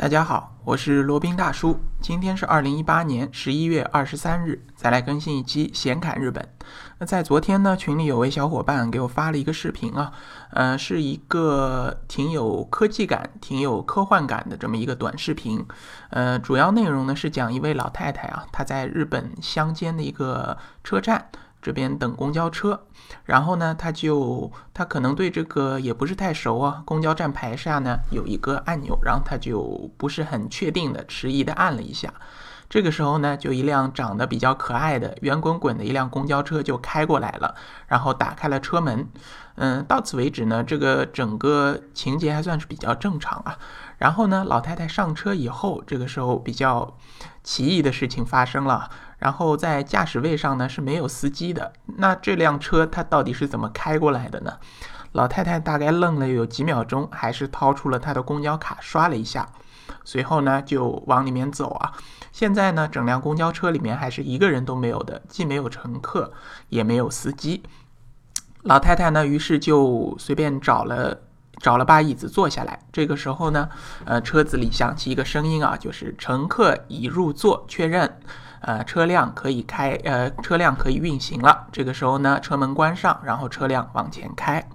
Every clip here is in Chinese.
大家好，我是罗宾大叔。今天是二零一八年十一月二十三日，再来更新一期闲侃日本。那在昨天呢，群里有位小伙伴给我发了一个视频啊，呃，是一个挺有科技感、挺有科幻感的这么一个短视频。呃，主要内容呢是讲一位老太太啊，她在日本乡间的一个车站。这边等公交车，然后呢，他就他可能对这个也不是太熟啊。公交站牌下呢有一个按钮，然后他就不是很确定的，迟疑的按了一下。这个时候呢，就一辆长得比较可爱的圆滚滚的一辆公交车就开过来了，然后打开了车门。嗯，到此为止呢，这个整个情节还算是比较正常啊。然后呢，老太太上车以后，这个时候比较奇异的事情发生了。然后在驾驶位上呢是没有司机的，那这辆车它到底是怎么开过来的呢？老太太大概愣了有几秒钟，还是掏出了她的公交卡刷了一下，随后呢就往里面走啊。现在呢整辆公交车里面还是一个人都没有的，既没有乘客，也没有司机。老太太呢于是就随便找了找了把椅子坐下来。这个时候呢，呃车子里响起一个声音啊，就是乘客已入座，确认。呃，车辆可以开，呃，车辆可以运行了。这个时候呢，车门关上，然后车辆往前开，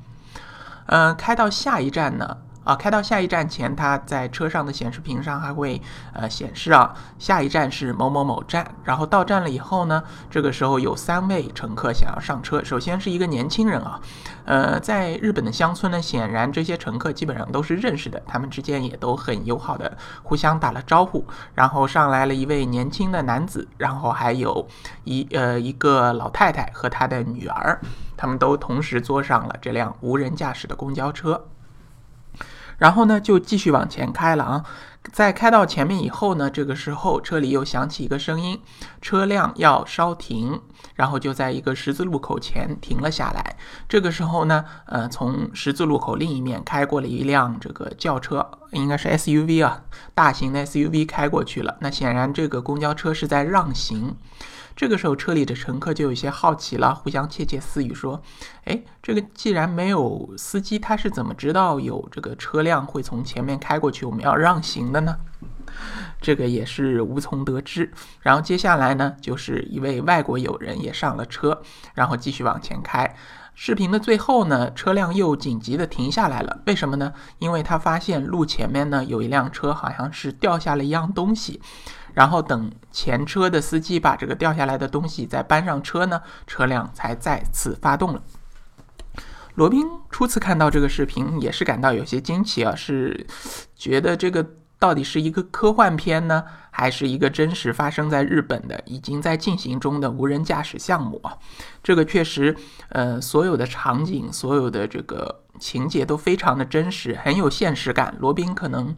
嗯，开到下一站呢。啊，开到下一站前，它在车上的显示屏上还会呃显示啊，下一站是某某某站。然后到站了以后呢，这个时候有三位乘客想要上车。首先是一个年轻人啊，呃，在日本的乡村呢，显然这些乘客基本上都是认识的，他们之间也都很友好的互相打了招呼。然后上来了一位年轻的男子，然后还有一呃一个老太太和她的女儿，他们都同时坐上了这辆无人驾驶的公交车。然后呢，就继续往前开了啊。在开到前面以后呢，这个时候车里又响起一个声音，车辆要稍停，然后就在一个十字路口前停了下来。这个时候呢，呃，从十字路口另一面开过了一辆这个轿车，应该是 SUV 啊，大型的 SUV 开过去了。那显然这个公交车是在让行。这个时候，车里的乘客就有些好奇了，互相窃窃私语说：“哎，这个既然没有司机，他是怎么知道有这个车辆会从前面开过去，我们要让行的呢？”这个也是无从得知。然后接下来呢，就是一位外国友人也上了车，然后继续往前开。视频的最后呢，车辆又紧急的停下来了。为什么呢？因为他发现路前面呢有一辆车，好像是掉下了一样东西。然后等前车的司机把这个掉下来的东西再搬上车呢，车辆才再次发动了。罗宾初次看到这个视频也是感到有些惊奇啊，是觉得这个到底是一个科幻片呢，还是一个真实发生在日本的已经在进行中的无人驾驶项目啊？这个确实，呃，所有的场景、所有的这个情节都非常的真实，很有现实感。罗宾可能。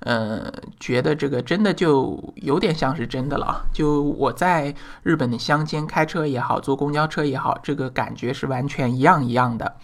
呃，觉得这个真的就有点像是真的了。就我在日本的乡间开车也好，坐公交车也好，这个感觉是完全一样一样的。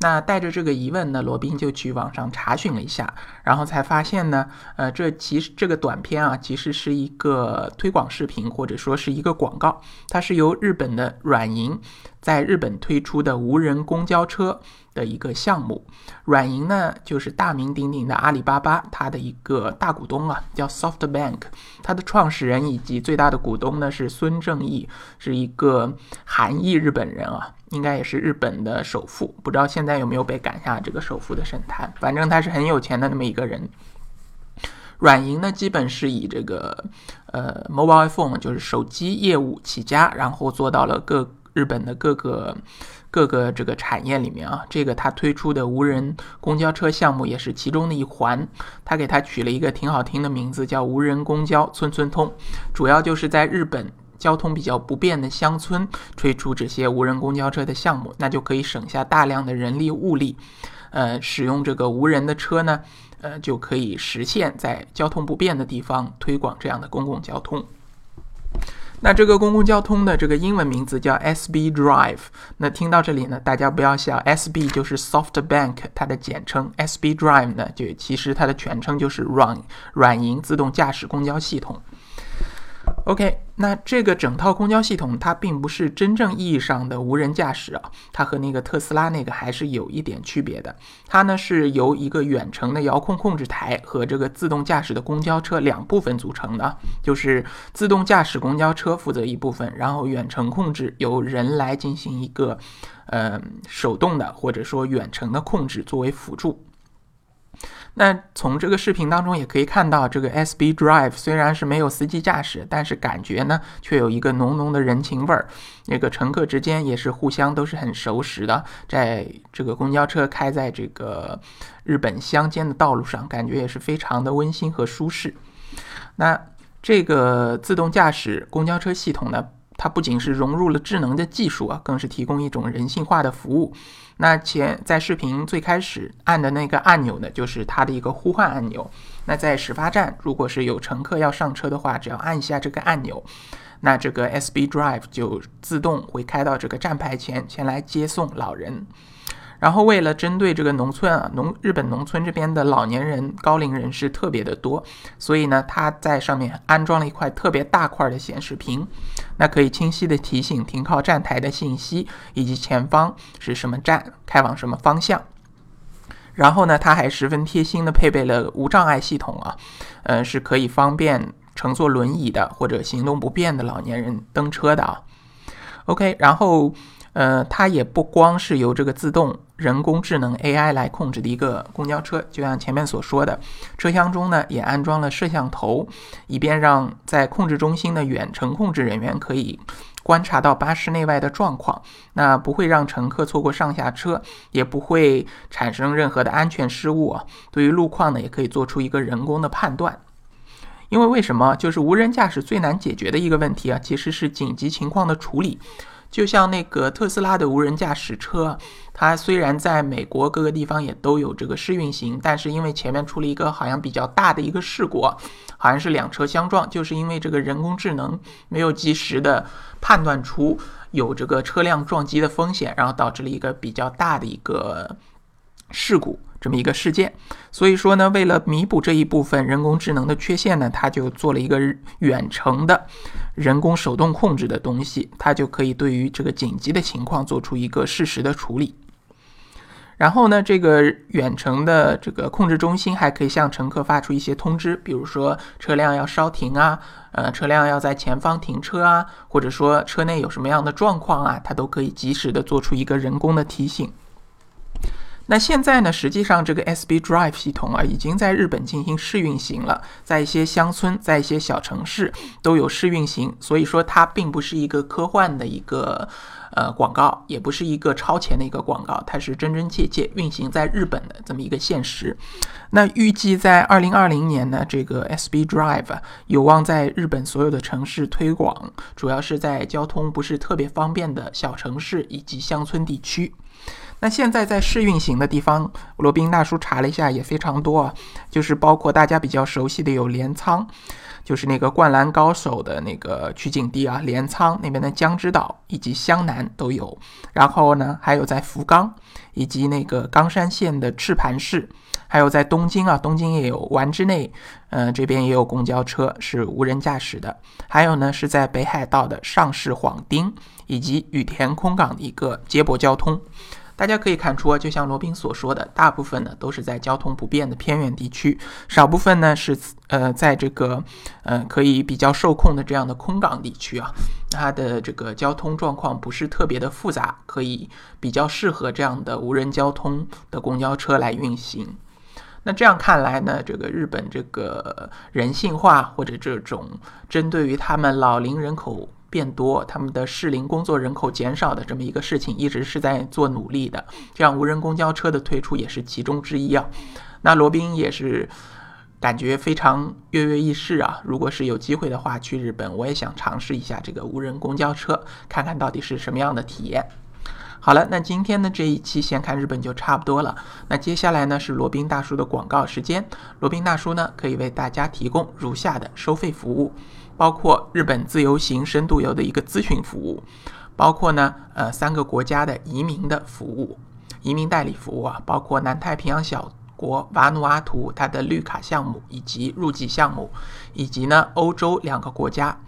那带着这个疑问呢，罗宾就去网上查询了一下，然后才发现呢，呃，这其实这个短片啊，其实是一个推广视频，或者说是一个广告。它是由日本的软银在日本推出的无人公交车的一个项目。软银呢，就是大名鼎鼎的阿里巴巴，它的一个大股东啊，叫 SoftBank。它的创始人以及最大的股东呢是孙正义，是一个韩裔日本人啊。应该也是日本的首富，不知道现在有没有被赶下这个首富的神坛。反正他是很有钱的那么一个人。软银呢，基本是以这个呃 mobile phone 就是手机业务起家，然后做到了各日本的各个各个这个产业里面啊。这个他推出的无人公交车项目也是其中的一环。他给他取了一个挺好听的名字，叫无人公交村村通，主要就是在日本。交通比较不便的乡村推出这些无人公交车的项目，那就可以省下大量的人力物力。呃，使用这个无人的车呢，呃，就可以实现在交通不便的地方推广这样的公共交通。那这个公共交通的这个英文名字叫 SB Drive。那听到这里呢，大家不要笑，SB 就是 SoftBank 它的简称，SB Drive 呢，就其实它的全称就是软软银自动驾驶公交系统。OK，那这个整套公交系统它并不是真正意义上的无人驾驶啊，它和那个特斯拉那个还是有一点区别的。它呢是由一个远程的遥控控制台和这个自动驾驶的公交车两部分组成的，就是自动驾驶公交车负责一部分，然后远程控制由人来进行一个呃手动的或者说远程的控制作为辅助。那从这个视频当中也可以看到，这个 SB Drive 虽然是没有司机驾驶，但是感觉呢却有一个浓浓的人情味儿。那个乘客之间也是互相都是很熟识的，在这个公交车开在这个日本乡间的道路上，感觉也是非常的温馨和舒适。那这个自动驾驶公交车系统呢？它不仅是融入了智能的技术啊，更是提供一种人性化的服务。那前在视频最开始按的那个按钮呢，就是它的一个呼唤按钮。那在始发站，如果是有乘客要上车的话，只要按一下这个按钮，那这个 SB Drive 就自动会开到这个站牌前，前来接送老人。然后为了针对这个农村啊，农日本农村这边的老年人、高龄人士特别的多，所以呢，它在上面安装了一块特别大块的显示屏，那可以清晰的提醒停靠站台的信息以及前方是什么站，开往什么方向。然后呢，它还十分贴心的配备了无障碍系统啊，呃，是可以方便乘坐轮椅的或者行动不便的老年人登车的啊。OK，然后。呃，它也不光是由这个自动人工智能 AI 来控制的一个公交车，就像前面所说的，车厢中呢也安装了摄像头，以便让在控制中心的远程控制人员可以观察到巴士内外的状况，那不会让乘客错过上下车，也不会产生任何的安全失误啊。对于路况呢，也可以做出一个人工的判断。因为为什么？就是无人驾驶最难解决的一个问题啊，其实是紧急情况的处理。就像那个特斯拉的无人驾驶车，它虽然在美国各个地方也都有这个试运行，但是因为前面出了一个好像比较大的一个事故，好像是两车相撞，就是因为这个人工智能没有及时的判断出有这个车辆撞击的风险，然后导致了一个比较大的一个事故。这么一个事件，所以说呢，为了弥补这一部分人工智能的缺陷呢，它就做了一个远程的人工手动控制的东西，它就可以对于这个紧急的情况做出一个适时的处理。然后呢，这个远程的这个控制中心还可以向乘客发出一些通知，比如说车辆要稍停啊，呃，车辆要在前方停车啊，或者说车内有什么样的状况啊，它都可以及时的做出一个人工的提醒。那现在呢？实际上，这个 SB Drive 系统啊，已经在日本进行试运行了，在一些乡村，在一些小城市都有试运行。所以说，它并不是一个科幻的一个呃广告，也不是一个超前的一个广告，它是真真切切运行在日本的这么一个现实。那预计在二零二零年呢，这个 SB Drive 有望在日本所有的城市推广，主要是在交通不是特别方便的小城市以及乡村地区。那现在在试运行的地方，罗宾大叔查了一下，也非常多啊，就是包括大家比较熟悉的有镰仓，就是那个灌篮高手的那个取景地啊，镰仓那边的江之岛以及湘南都有，然后呢，还有在福冈以及那个冈山县的赤磐市，还有在东京啊，东京也有丸之内，呃，这边也有公交车是无人驾驶的，还有呢是在北海道的上市幌町以及羽田空港的一个接驳交通。大家可以看出啊，就像罗宾所说的，大部分呢都是在交通不便的偏远地区，少部分呢是呃在这个呃可以比较受控的这样的空港地区啊，它的这个交通状况不是特别的复杂，可以比较适合这样的无人交通的公交车来运行。那这样看来呢，这个日本这个人性化或者这种针对于他们老龄人口。变多，他们的适龄工作人口减少的这么一个事情，一直是在做努力的。这样无人公交车的推出也是其中之一啊。那罗宾也是感觉非常跃跃欲试啊。如果是有机会的话，去日本我也想尝试一下这个无人公交车，看看到底是什么样的体验。好了，那今天的这一期先看日本就差不多了。那接下来呢是罗宾大叔的广告时间。罗宾大叔呢可以为大家提供如下的收费服务。包括日本自由行、深度游的一个咨询服务，包括呢，呃，三个国家的移民的服务，移民代理服务啊，包括南太平洋小国瓦努阿图它的绿卡项目以及入籍项目，以及呢，欧洲两个国家，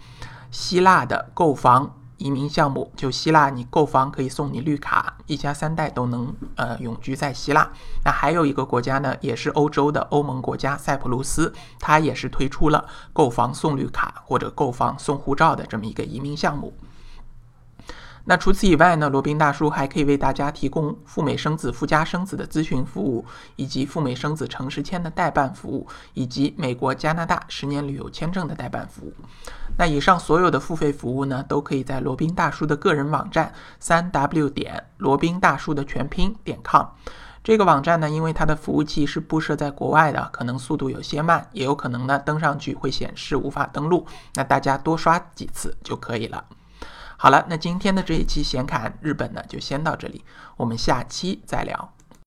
希腊的购房移民项目，就希腊你购房可以送你绿卡，一家三代都能呃永居在希腊。那还有一个国家呢，也是欧洲的欧盟国家塞浦路斯，它也是推出了购房送绿卡或者购房送护照的这么一个移民项目。那除此以外呢，罗宾大叔还可以为大家提供赴美生子、赴加生子的咨询服务，以及赴美生子城市签的代办服务，以及美国、加拿大十年旅游签证的代办服务。那以上所有的付费服务呢，都可以在罗宾大叔的个人网站三 w 点罗宾大叔的全拼点 com 这个网站呢，因为它的服务器是布设在国外的，可能速度有些慢，也有可能呢登上去会显示无法登录。那大家多刷几次就可以了。好了，那今天的这一期显侃日本呢，就先到这里，我们下期再聊。